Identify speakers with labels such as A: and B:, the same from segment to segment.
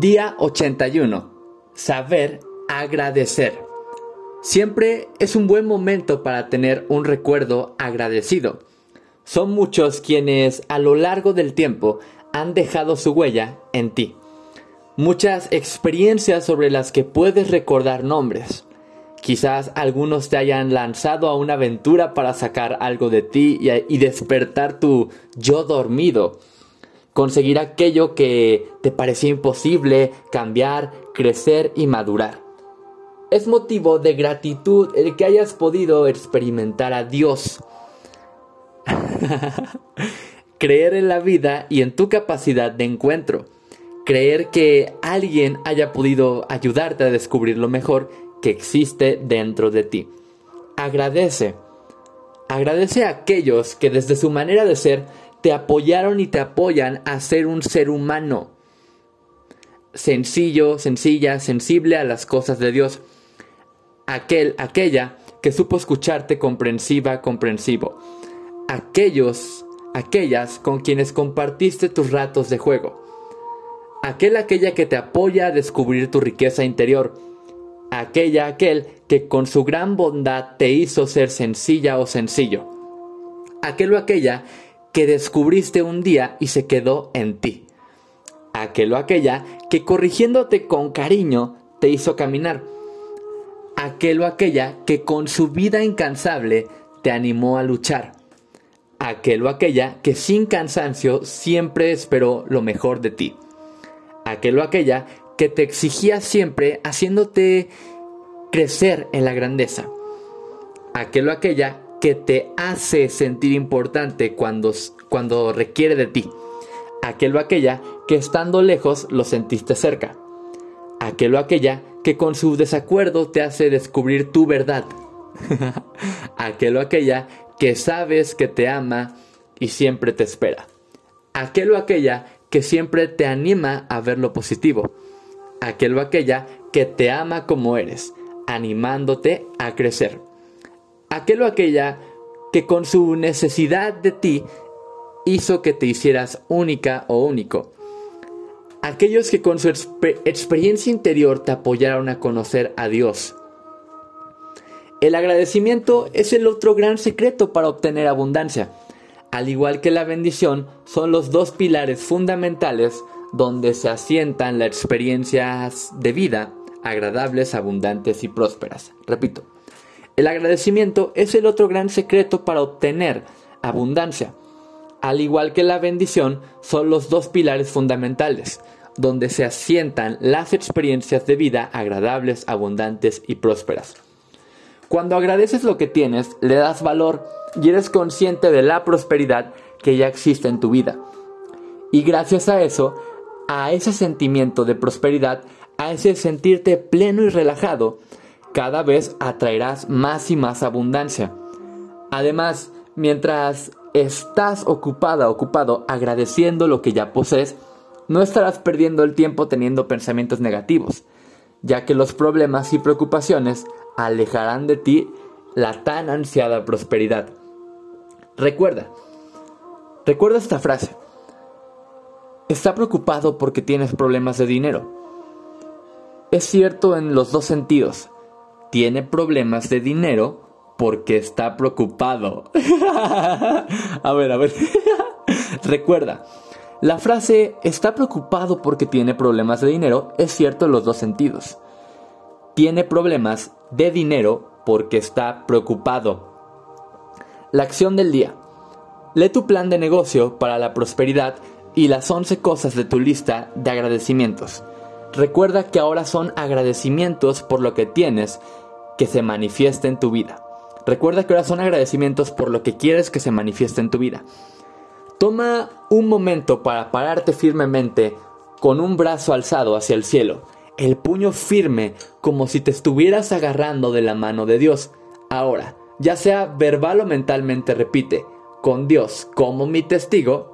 A: Día 81. Saber agradecer. Siempre es un buen momento para tener un recuerdo agradecido. Son muchos quienes a lo largo del tiempo han dejado su huella en ti. Muchas experiencias sobre las que puedes recordar nombres. Quizás algunos te hayan lanzado a una aventura para sacar algo de ti y, despertar tu yo dormido. Conseguir aquello que te parecía imposible, cambiar, crecer y madurar. Es motivo de gratitud el que hayas podido experimentar a Dios. Creer en la vida y en tu capacidad de encuentro. Creer que alguien haya podido ayudarte a descubrir lo mejor que existe dentro de ti. Agradece. Agradece a aquellos que desde su manera de ser te apoyaron y te apoyan a ser un ser humano. Sencillo, sencilla, sensible a las cosas de Dios. Aquel, aquella que supo escucharte comprensiva, comprensivo. Aquellos, aquellas con quienes compartiste tus ratos de juego. Aquel, aquella que te apoya a descubrir tu riqueza interior aquella aquel que con su gran bondad te hizo ser sencilla o sencillo. Aquel o aquella que descubriste un día y se quedó en ti. Aquel o aquella que corrigiéndote con cariño te hizo caminar. Aquel o aquella que con su vida incansable te animó a luchar. Aquel o aquella que sin cansancio siempre esperó lo mejor de ti. Aquel o aquella que te exigía siempre haciéndote crecer en la grandeza. Aquel o aquella que te hace sentir importante cuando, cuando requiere de ti. Aquel o aquella que estando lejos lo sentiste cerca. Aquel o aquella que con su desacuerdo te hace descubrir tu verdad. Aquel o aquella que sabes que te ama y siempre te espera. Aquel o aquella que siempre te anima a ver lo positivo aquel o aquella que te ama como eres, animándote a crecer. Aquel o aquella que con su necesidad de ti hizo que te hicieras única o único. Aquellos que con su experiencia interior te apoyaron a conocer a Dios. El agradecimiento es el otro gran secreto para obtener abundancia. Al igual que la bendición, son los dos pilares fundamentales donde se asientan las experiencias de vida agradables, abundantes y prósperas. Repito, el agradecimiento es el otro gran secreto para obtener abundancia. Al igual que la bendición, son los dos pilares fundamentales, donde se asientan las experiencias de vida agradables, abundantes y prósperas. Cuando agradeces lo que tienes, le das valor y eres consciente de la prosperidad que ya existe en tu vida. Y gracias a eso, a ese sentimiento de prosperidad, a ese sentirte pleno y relajado, cada vez atraerás más y más abundancia. Además, mientras estás ocupada, ocupado agradeciendo lo que ya posees, no estarás perdiendo el tiempo teniendo pensamientos negativos, ya que los problemas y preocupaciones alejarán de ti la tan ansiada prosperidad. Recuerda, recuerda esta frase. Está preocupado porque tienes problemas de dinero. Es cierto en los dos sentidos. Tiene problemas de dinero porque está preocupado. a ver, a ver. Recuerda, la frase está preocupado porque tiene problemas de dinero es cierto en los dos sentidos. Tiene problemas de dinero porque está preocupado. La acción del día. Lee tu plan de negocio para la prosperidad y las 11 cosas de tu lista de agradecimientos. Recuerda que ahora son agradecimientos por lo que tienes que se manifieste en tu vida. Recuerda que ahora son agradecimientos por lo que quieres que se manifieste en tu vida. Toma un momento para pararte firmemente con un brazo alzado hacia el cielo, el puño firme como si te estuvieras agarrando de la mano de Dios. Ahora, ya sea verbal o mentalmente, repite, con Dios como mi testigo,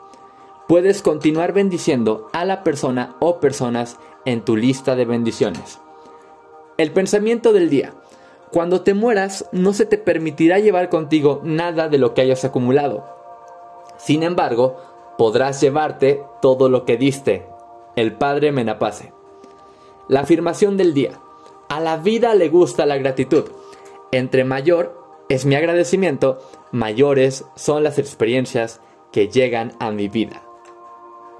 A: Puedes continuar bendiciendo a la persona o personas en tu lista de bendiciones. El pensamiento del día. Cuando te mueras, no se te permitirá llevar contigo nada de lo que hayas acumulado. Sin embargo, podrás llevarte todo lo que diste. El Padre Menapase. La afirmación del día. A la vida le gusta la gratitud. Entre mayor es mi agradecimiento, mayores son las experiencias que llegan a mi vida.